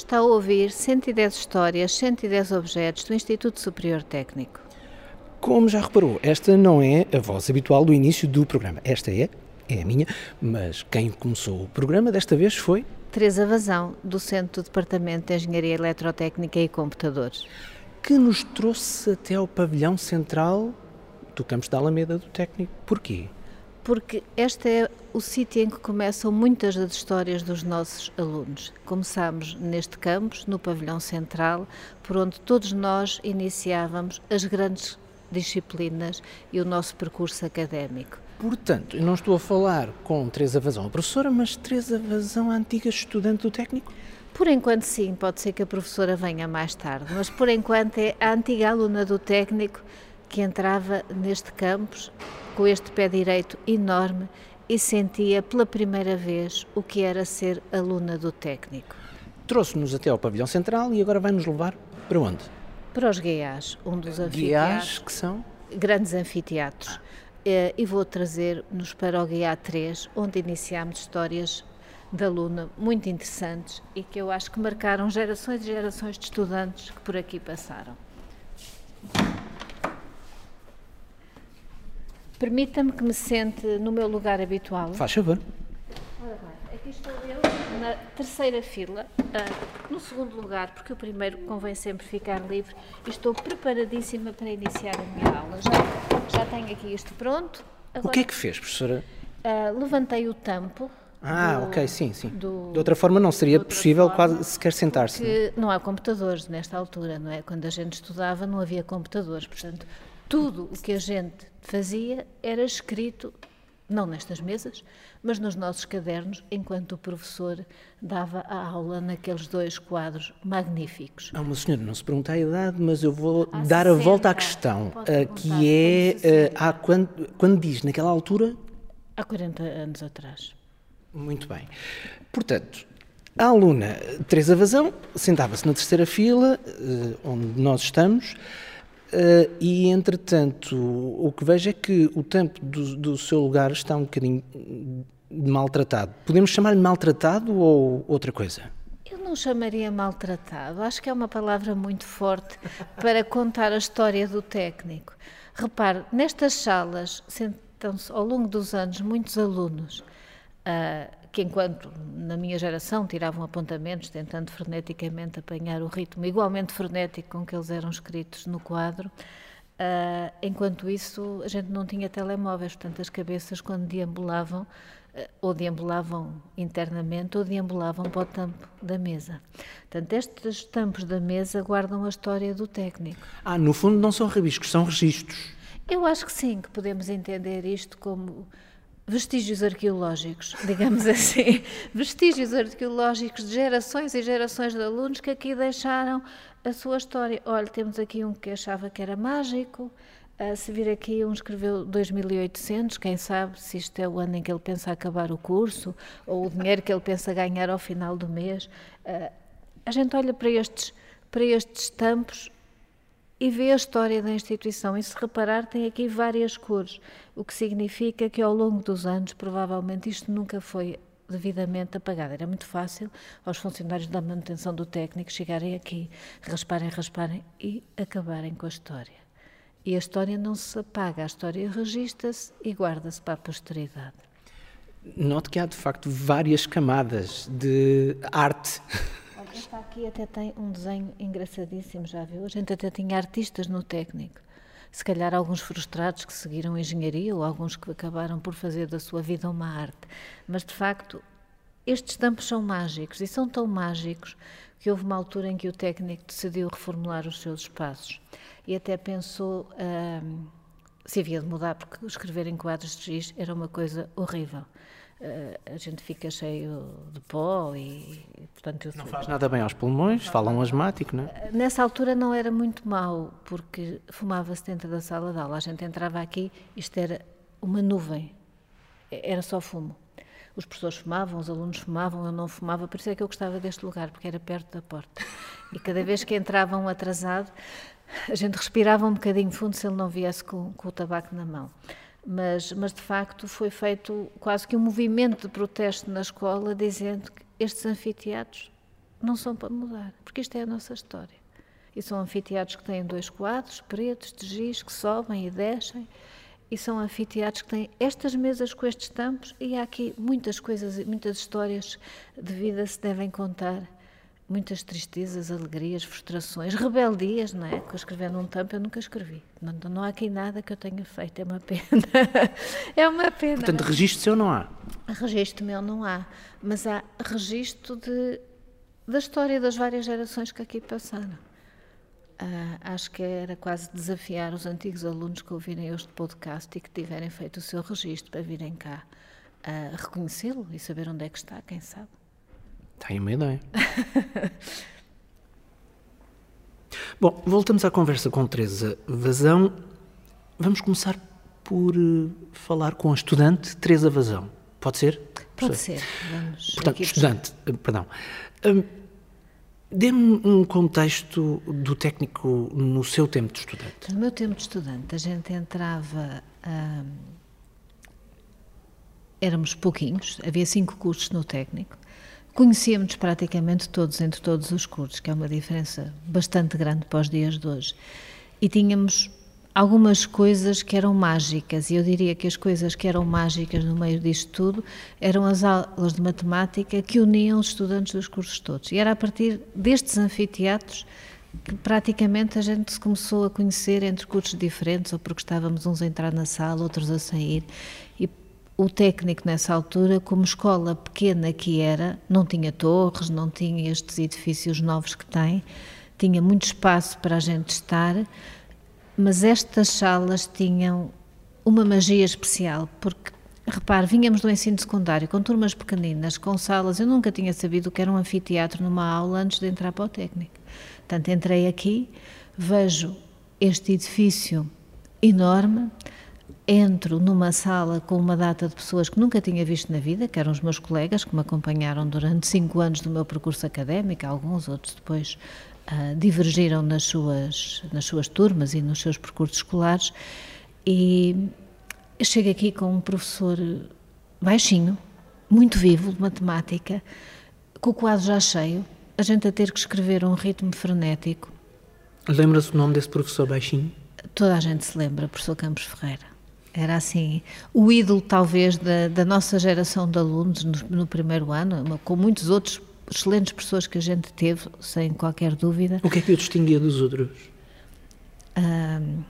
Está a ouvir 110 histórias, 110 objetos do Instituto Superior Técnico. Como já reparou, esta não é a voz habitual do início do programa. Esta é, é a minha, mas quem começou o programa desta vez foi. Teresa Vazão, docente do Departamento de Engenharia Eletrotécnica e Computadores. Que nos trouxe até ao pavilhão central do campus da Alameda do Técnico. Porquê? Porque este é o sítio em que começam muitas das histórias dos nossos alunos. Começámos neste campus, no pavilhão central, por onde todos nós iniciávamos as grandes disciplinas e o nosso percurso académico. Portanto, eu não estou a falar com Teresa Vazão, a professora, mas Teresa Vazão, a antiga estudante do técnico? Por enquanto, sim, pode ser que a professora venha mais tarde, mas por enquanto é a antiga aluna do técnico que entrava neste campus com este pé direito enorme e sentia pela primeira vez o que era ser aluna do técnico. Trouxe-nos até ao pavilhão central e agora vai-nos levar para onde? Para os GEAs, um dos anfiteatros. que são? Grandes anfiteatros. Ah. E vou trazer-nos para o GEA 3, onde iniciámos histórias de aluna muito interessantes e que eu acho que marcaram gerações e gerações de estudantes que por aqui passaram. Permita-me que me sente no meu lugar habitual. Faz favor. Ora bem, aqui estou eu na terceira fila, uh, no segundo lugar, porque o primeiro convém sempre ficar livre, e estou preparadíssima para iniciar a minha aula. Já, já tenho aqui isto pronto. Agora, o que é que fez, professora? Uh, levantei o tampo. Ah, do, ok, sim, sim. Do, de outra forma não seria possível forma, quase sequer sentar-se. Não? não há computadores nesta altura, não é? Quando a gente estudava não havia computadores, portanto tudo o que a gente fazia era escrito, não nestas mesas, mas nos nossos cadernos, enquanto o professor dava a aula naqueles dois quadros magníficos. Ah, uma senhora, não se pergunta a idade, mas eu vou há dar 60, a volta à questão, uh, que é, uh, há quando, quando diz, naquela altura? Há 40 anos atrás. Muito bem. Portanto, a aluna Teresa Vazão sentava-se na terceira fila, onde nós estamos, Uh, e, entretanto, o que vejo é que o tempo do, do seu lugar está um bocadinho maltratado. Podemos chamar-lhe maltratado ou outra coisa? Eu não chamaria maltratado. Acho que é uma palavra muito forte para contar a história do técnico. Repare, nestas salas sentam-se ao longo dos anos muitos alunos. Uh, que enquanto na minha geração tiravam apontamentos tentando freneticamente apanhar o ritmo igualmente frenético com que eles eram escritos no quadro, uh, enquanto isso a gente não tinha telemóveis, portanto as cabeças quando deambulavam uh, ou deambulavam internamente ou deambulavam para o tampo da mesa. Portanto, estes tampos da mesa guardam a história do técnico. Ah, no fundo não são rabiscos, são registros. Eu acho que sim, que podemos entender isto como vestígios arqueológicos, digamos assim, vestígios arqueológicos de gerações e gerações de alunos que aqui deixaram a sua história. Olha, temos aqui um que achava que era mágico, uh, se vir aqui um escreveu 2800, quem sabe se isto é o ano em que ele pensa acabar o curso, ou o dinheiro que ele pensa ganhar ao final do mês. Uh, a gente olha para estes, para estes tampos e vê a história da instituição. E se reparar, tem aqui várias cores, o que significa que ao longo dos anos, provavelmente, isto nunca foi devidamente apagado. Era muito fácil aos funcionários da manutenção do técnico chegarem aqui, rasparem, rasparem e acabarem com a história. E a história não se apaga, a história registra-se e guarda-se para a posteridade. Note que há de facto várias camadas de arte esta aqui até tem um desenho engraçadíssimo, já viu? A gente até tinha artistas no técnico. Se calhar alguns frustrados que seguiram engenharia ou alguns que acabaram por fazer da sua vida uma arte. Mas, de facto, estes tampos são mágicos e são tão mágicos que houve uma altura em que o técnico decidiu reformular os seus espaços e até pensou hum, se havia de mudar, porque escrever em quadros de giz era uma coisa horrível. Eh, a gente fica cheio de pó e, portanto... Não faz nada bem aos pulmões, falam asmático, não é? Eh, nessa altura não era muito mau, porque fumava-se dentro da sala de aula. A gente entrava aqui, isto era uma nuvem, era só fumo. Os professores fumavam, os alunos fumavam, eu não fumava, por isso é que eu gostava deste lugar, porque era perto da porta. E cada vez que entrava um atrasado, a gente respirava um bocadinho fundo se ele não viesse com, com o tabaco na mão mas, mas de facto foi feito quase que um movimento de protesto na escola dizendo que estes anfiteatros não são para mudar, porque isto é a nossa história. E são anfiteatros que têm dois quadros pretos de giz que sobem e descem. E são anfiteatros que têm estas mesas com estes tampos e há aqui muitas coisas, muitas histórias de vida se devem contar. Muitas tristezas, alegrias, frustrações, rebeldias, não é? Que eu escrever num tampo eu nunca escrevi. Não, não há aqui nada que eu tenha feito, é uma pena. é uma pena. Portanto, registro seu não há? Registro meu não há, mas há registro de, da história das várias gerações que aqui passaram. Uh, acho que era quase desafiar os antigos alunos que ouvirem este podcast e que tiverem feito o seu registro para virem cá uh, reconhecê-lo e saber onde é que está, quem sabe. Tenho uma ideia. Bom, voltamos à conversa com Teresa Vazão. Vamos começar por uh, falar com a estudante Teresa Vazão. Pode ser? Pode ser. Vamos Portanto, estudante, perdão. Um, Dê-me um contexto do técnico no seu tempo de estudante. No meu tempo de estudante, a gente entrava. Hum, éramos pouquinhos, havia cinco cursos no técnico. Conhecíamos praticamente todos, entre todos os cursos, que é uma diferença bastante grande para os dias de hoje. E tínhamos algumas coisas que eram mágicas, e eu diria que as coisas que eram mágicas no meio disto tudo eram as aulas de matemática que uniam os estudantes dos cursos todos. E era a partir destes anfiteatros que praticamente a gente se começou a conhecer entre cursos diferentes, ou porque estávamos uns a entrar na sala, outros a sair. E o técnico, nessa altura, como escola pequena que era, não tinha torres, não tinha estes edifícios novos que tem, tinha muito espaço para a gente estar mas estas salas tinham uma magia especial, porque, repare, vínhamos do ensino secundário com turmas pequeninas, com salas, eu nunca tinha sabido o que era um anfiteatro numa aula antes de entrar para o técnico. Portanto, entrei aqui, vejo este edifício enorme, entro numa sala com uma data de pessoas que nunca tinha visto na vida, que eram os meus colegas que me acompanharam durante cinco anos do meu percurso académico, alguns outros depois uh, divergiram nas suas, nas suas turmas e nos seus percursos escolares. E chego aqui com um professor baixinho, muito vivo, de matemática, com o quadro já cheio, a gente a ter que escrever um ritmo frenético. Lembra-se o nome desse professor baixinho? Toda a gente se lembra, professor Campos Ferreira. Era assim, o ídolo talvez da, da nossa geração de alunos no, no primeiro ano, com muitos outros excelentes pessoas que a gente teve, sem qualquer dúvida. O que é que o distinguia dos outros? Um,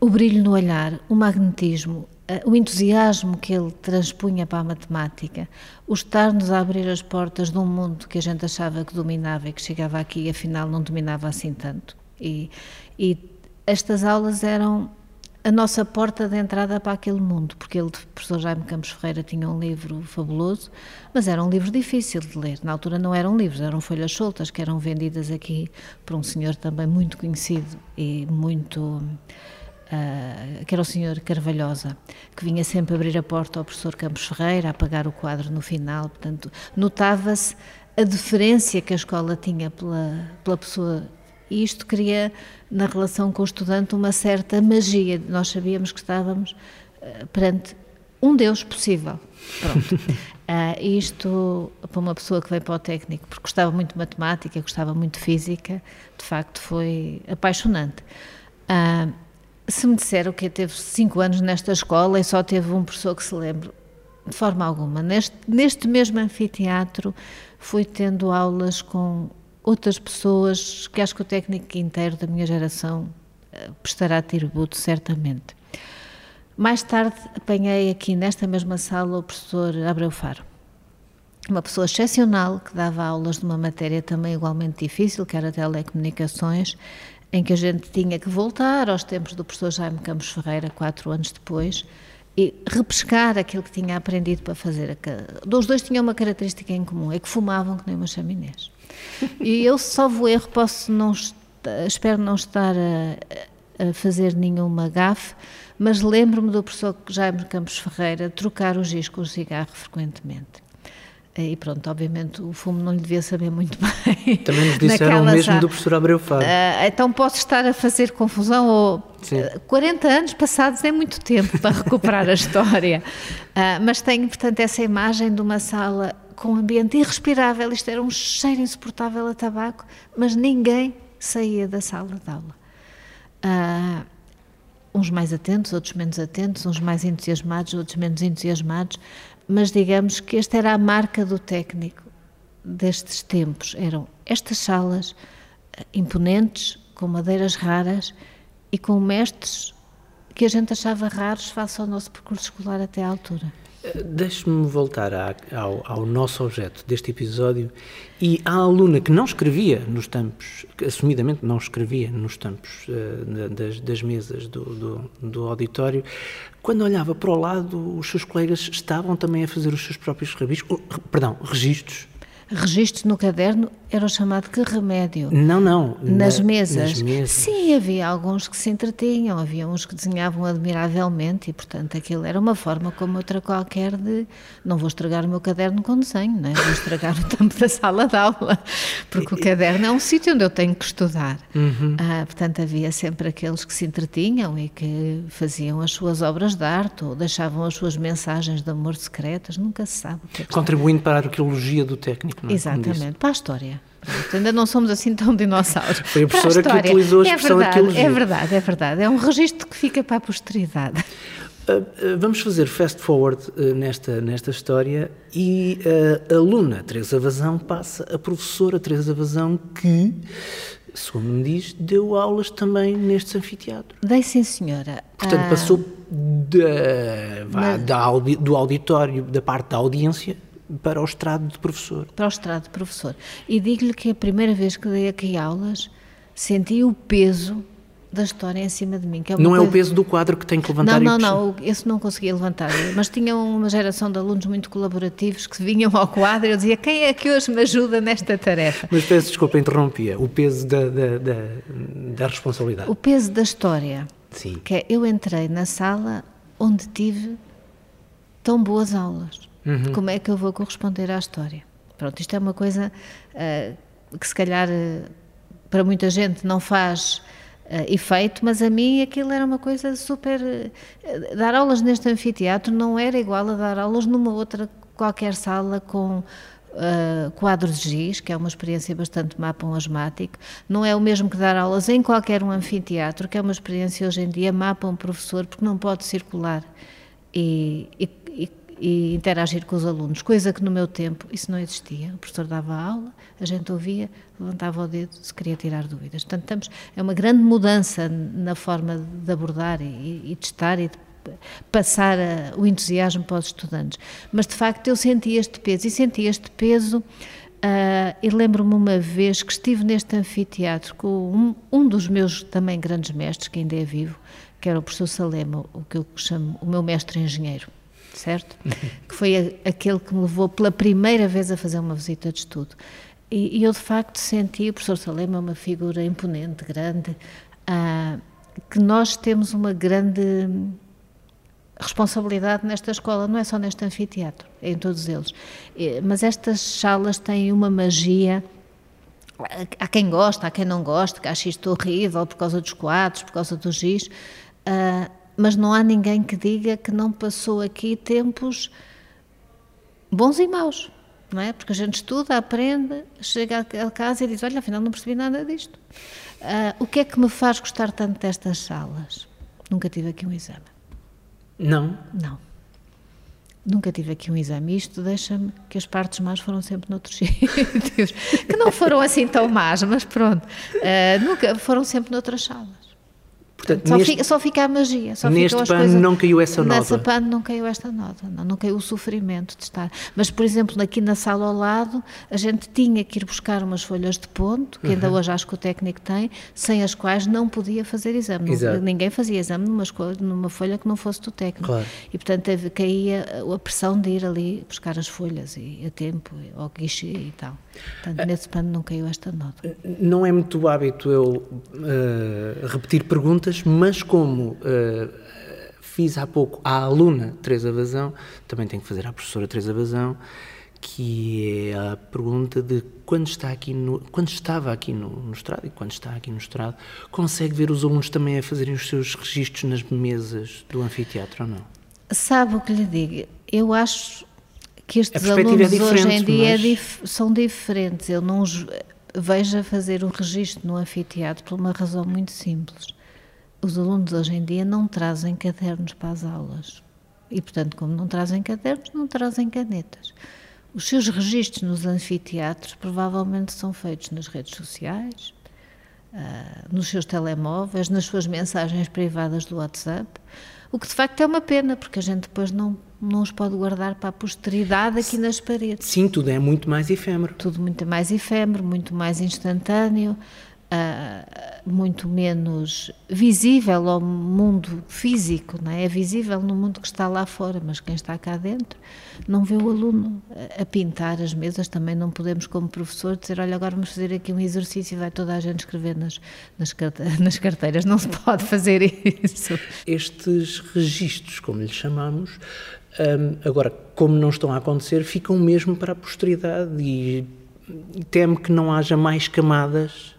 o brilho no olhar, o magnetismo, o entusiasmo que ele transpunha para a matemática, o estar-nos a abrir as portas de um mundo que a gente achava que dominava e que chegava aqui e afinal não dominava assim tanto. E, e estas aulas eram a nossa porta de entrada para aquele mundo, porque ele, o professor Jaime Campos Ferreira, tinha um livro fabuloso, mas era um livro difícil de ler. Na altura não eram livros, eram folhas soltas que eram vendidas aqui por um senhor também muito conhecido e muito. Uh, que era o senhor Carvalhosa, que vinha sempre abrir a porta ao professor Campos Ferreira, a apagar o quadro no final. Portanto, notava-se a deferência que a escola tinha pela, pela pessoa e isto cria na relação com o estudante uma certa magia. Nós sabíamos que estávamos uh, perante um Deus possível. Pronto. uh, isto, para uma pessoa que veio para o técnico, porque gostava muito de matemática, gostava muito de física, de facto foi apaixonante. Uh, se me disseram que teve cinco anos nesta escola e só teve um professor que se lembre, de forma alguma. Neste, neste mesmo anfiteatro fui tendo aulas com outras pessoas que acho que o técnico inteiro da minha geração eh, prestará tributo, certamente. Mais tarde apanhei aqui nesta mesma sala o professor Abreu Faro, uma pessoa excepcional que dava aulas de uma matéria também igualmente difícil, que era telecomunicações, em que a gente tinha que voltar aos tempos do professor Jaime Campos Ferreira, quatro anos depois, e repescar aquilo que tinha aprendido para fazer. Os dois tinham uma característica em comum, é que fumavam que nem uma chaminés. E eu, salvo erro, posso não, espero não estar a, a fazer nenhuma gafe, mas lembro-me do professor Jaime Campos Ferreira trocar o giz com o cigarro frequentemente. E pronto, obviamente o fumo não lhe devia saber muito bem. Também nos disseram o mesmo do professor Abreu Fábio. Uh, então posso estar a fazer confusão, ou Sim. 40 anos passados é muito tempo para recuperar a história. Uh, mas tenho, portanto, essa imagem de uma sala com um ambiente irrespirável, isto era um cheiro insuportável a tabaco, mas ninguém saía da sala de aula. Uh, uns mais atentos, outros menos atentos, uns mais entusiasmados, outros menos entusiasmados, mas digamos que esta era a marca do técnico destes tempos. Eram estas salas ah, imponentes, com madeiras raras e com mestres que a gente achava raros face ao nosso percurso escolar até à altura. Deixe-me voltar ao, ao, nosso objeto deste episódio. E à aluna que não escrevia nos tampos, assumidamente não escrevia nos tampos uh, das, das, mesas do, do, do, auditório, quando olhava para o lado, os seus colegas estavam também a fazer os seus próprios rabiscos, perdão, registros. Registros no caderno era o chamado que remédio. Não, não. Nas, na, mesas. nas mesas. Sim, havia alguns que se entretinham, havia uns que desenhavam admiravelmente e, portanto, aquilo era uma forma como outra qualquer de não vou estragar o meu caderno com desenho, não é? vou estragar o tampo da sala de aula, porque o caderno é um sítio onde eu tenho que estudar. Uhum. Ah, portanto, havia sempre aqueles que se entretinham e que faziam as suas obras de arte ou deixavam as suas mensagens de amor secretas, nunca se sabe. É Contribuindo para a arqueologia do técnico, não é? Exatamente, para a história. Ainda não somos assim tão dinossauros. Foi a professora a que utilizou a é expressão é verdade, É verdade, é verdade. É um registro que fica para a posteridade. Uh, uh, vamos fazer fast forward uh, nesta, nesta história e a aluna Teresa Vazão passa a professora Teresa Vazão que, segundo me diz, deu aulas também nestes anfiteatros. Dei sim, senhora. Portanto, passou vá, Mas... da, do auditório, da parte da audiência, para o estrado de professor. Para o estrado de professor. E digo-lhe que a primeira vez que dei aqui aulas, senti o peso da história em cima de mim. É não coisa... é o peso do quadro que tem que levantar Não, não, não, esse não conseguia levantar. Mas tinha uma geração de alunos muito colaborativos que vinham ao quadro e eu dizia, quem é que hoje me ajuda nesta tarefa? Mas peço desculpa, interrompia. O peso da, da, da, da responsabilidade. O peso da história. Sim. Que é, eu entrei na sala onde tive tão boas aulas. Uhum. Como é que eu vou corresponder à história? Pronto, isto é uma coisa uh, que se calhar uh, para muita gente não faz uh, efeito, mas a mim aquilo era uma coisa super. dar aulas neste anfiteatro não era igual a dar aulas numa outra qualquer sala com Uh, quadros de giz, que é uma experiência bastante mapa asmático, não é o mesmo que dar aulas em qualquer um anfiteatro, que é uma experiência hoje em dia mapa um professor, porque não pode circular e, e, e interagir com os alunos, coisa que no meu tempo isso não existia. O professor dava aula, a gente ouvia, levantava o dedo se queria tirar dúvidas. Portanto, estamos, é uma grande mudança na forma de abordar e, e de estar e de passar a, o entusiasmo para os estudantes. Mas, de facto, eu senti este peso e senti este peso. Uh, e lembro-me uma vez que estive neste anfiteatro com um, um dos meus também grandes mestres, que ainda é vivo, que era o professor Salema, o que eu chamo o meu mestre engenheiro certo? que foi a, aquele que me levou pela primeira vez a fazer uma visita de estudo. E, e eu, de facto, senti, o professor Salema é uma figura imponente, grande, ah, que nós temos uma grande responsabilidade nesta escola, não é só neste anfiteatro, é em todos eles. Mas estas salas têm uma magia. Há quem gosta, há quem não gosta, que acha isto horrível por causa dos quadros, por causa do giz. Uh, mas não há ninguém que diga que não passou aqui tempos bons e maus, não é? Porque a gente estuda, aprende, chega a casa e diz: Olha, afinal não percebi nada disto. Uh, o que é que me faz gostar tanto destas salas? Nunca tive aqui um exame. Não? Não. Nunca tive aqui um exame. Isto deixa-me que as partes más foram sempre noutros sítios. que não foram assim tão más, mas pronto. Uh, nunca, foram sempre noutras salas. Portanto, só, neste, fica, só fica a magia. Só neste pano coisas, não caiu essa nota. Nessa pano não caiu esta nota, não, não caiu o sofrimento de estar. Mas, por exemplo, aqui na sala ao lado, a gente tinha que ir buscar umas folhas de ponto, que uhum. ainda hoje acho que o técnico tem, sem as quais não podia fazer exame. Não, ninguém fazia exame numa, numa folha que não fosse do técnico. Claro. E, portanto, teve, caía a pressão de ir ali buscar as folhas e a tempo, ao guichê e tal. Portanto, nesse pano não caiu esta nota. Não é muito hábito eu uh, repetir perguntas, mas como uh, fiz há pouco à aluna Teresa Vazão, também tenho que fazer à professora Teresa Vazão, que é a pergunta de quando, está aqui no, quando estava aqui no, no estrado e quando está aqui no estrado, consegue ver os alunos também a fazerem os seus registros nas mesas do anfiteatro ou não? Sabe o que lhe digo? Eu acho que estes alunos é hoje em dia é mas... dif são diferentes. Eu não os vejo a fazer o registro no anfiteatro por uma razão muito simples. Os alunos hoje em dia não trazem cadernos para as aulas. E, portanto, como não trazem cadernos, não trazem canetas. Os seus registros nos anfiteatros provavelmente são feitos nas redes sociais, uh, nos seus telemóveis, nas suas mensagens privadas do WhatsApp, o que de facto é uma pena, porque a gente depois não, não os pode guardar para a posteridade aqui nas paredes. Sim, tudo é muito mais efêmero. Tudo muito mais efêmero, muito mais instantâneo uh, muito menos visível ao mundo físico, não é? é visível no mundo que está lá fora, mas quem está cá dentro não vê o aluno a, pintar as mesas. Também não podemos, como professor, dizer: olha, agora vamos fazer aqui um exercício e vai toda a gente escrever nas, nas, carteiras. Não se pode fazer isso. Estes registros, como lhe chamamos, um, agora, como não estão a acontecer, ficam mesmo para a posteridade e teme que não haja mais camadas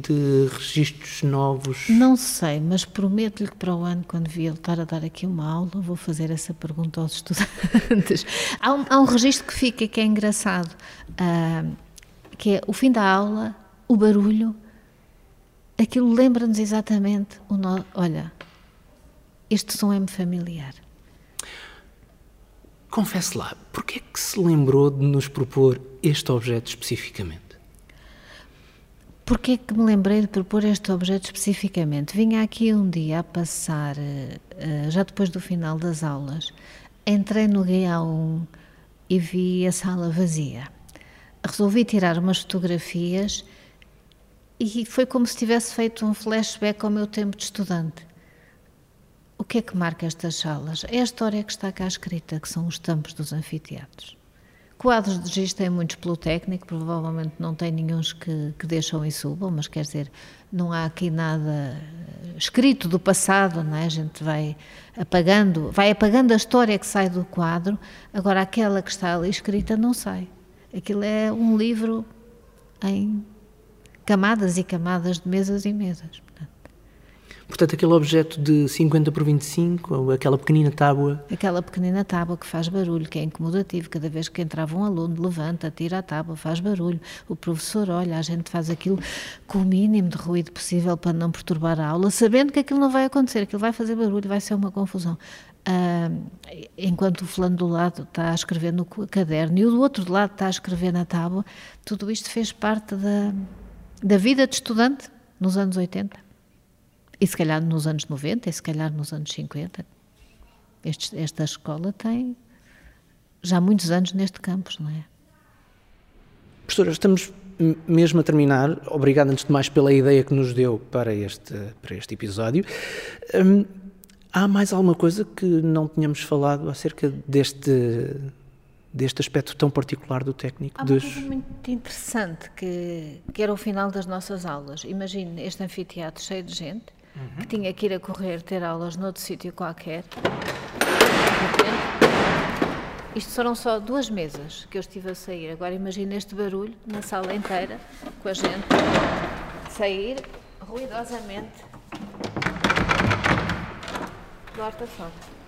de registros novos? Não sei, mas prometo-lhe que para o ano, quando vier estar a dar aqui uma aula, vou fazer essa pergunta aos estudantes. há, um, há um registro que fica que é engraçado, uh, que é o fim da aula, o barulho, aquilo lembra-nos exatamente o no... olha, este som é-me familiar. Confesse lá, porquê é que se lembrou de nos propor este objeto especificamente? Porquê que me lembrei de propor este objeto especificamente? Vinha aqui um dia a passar, eh, já depois do final das aulas, entrei no Guia 1 e vi a sala vazia. Resolvi tirar umas fotografias e foi como se tivesse feito um flashback ao meu tempo de estudante. O que é que marca estas salas? É a história que está cá escrita, que são os tampos dos anfiteatros. Quadros de giz tem muitos pelo técnico, provavelmente não tem nenhums que, que deixam e subam, mas quer dizer, não há aqui nada eh, escrito do passado, não é? A gente vai apagando, vai apagando a história que sai do quadro, agora aquela que está ali escrita não sai. Aquilo é um livro em camadas e camadas de mesas e mesas. Portanto, aquele objeto de 50 por 25, ou aquela pequenina tábua. Aquela pequenina tábua que faz barulho, que é incomodativo. Cada vez que entrava um aluno, levanta, tira a tábua, faz barulho. O professor olha, a gente faz aquilo com o mínimo de ruído possível para não perturbar a aula, sabendo que aquilo não vai acontecer, aquilo vai fazer barulho, vai ser uma confusão. Enquanto o fulano do lado está a escrever no caderno e o do outro lado está a escrever na tábua, tudo isto fez parte da, da vida de estudante nos anos 80. E se calhar nos anos 90, e se calhar nos anos 50. Este, esta escola tem já muitos anos neste campus, não é? Professora, estamos mesmo a terminar. Obrigado, antes de mais, pela ideia que nos deu para este, para este episódio. Hum, há mais alguma coisa que não tínhamos falado acerca deste, deste aspecto tão particular do técnico? Há uma dos... coisa muito interessante que, que era o final das nossas aulas. Imagine este anfiteatro cheio de gente uhum. que tinha que ir a correr ter aulas noutro sítio qualquer. Isto foram só duas mesas que eu estive a sair. Agora imagine este barulho na sala inteira, com a gente sair ruidosamente do horta fora.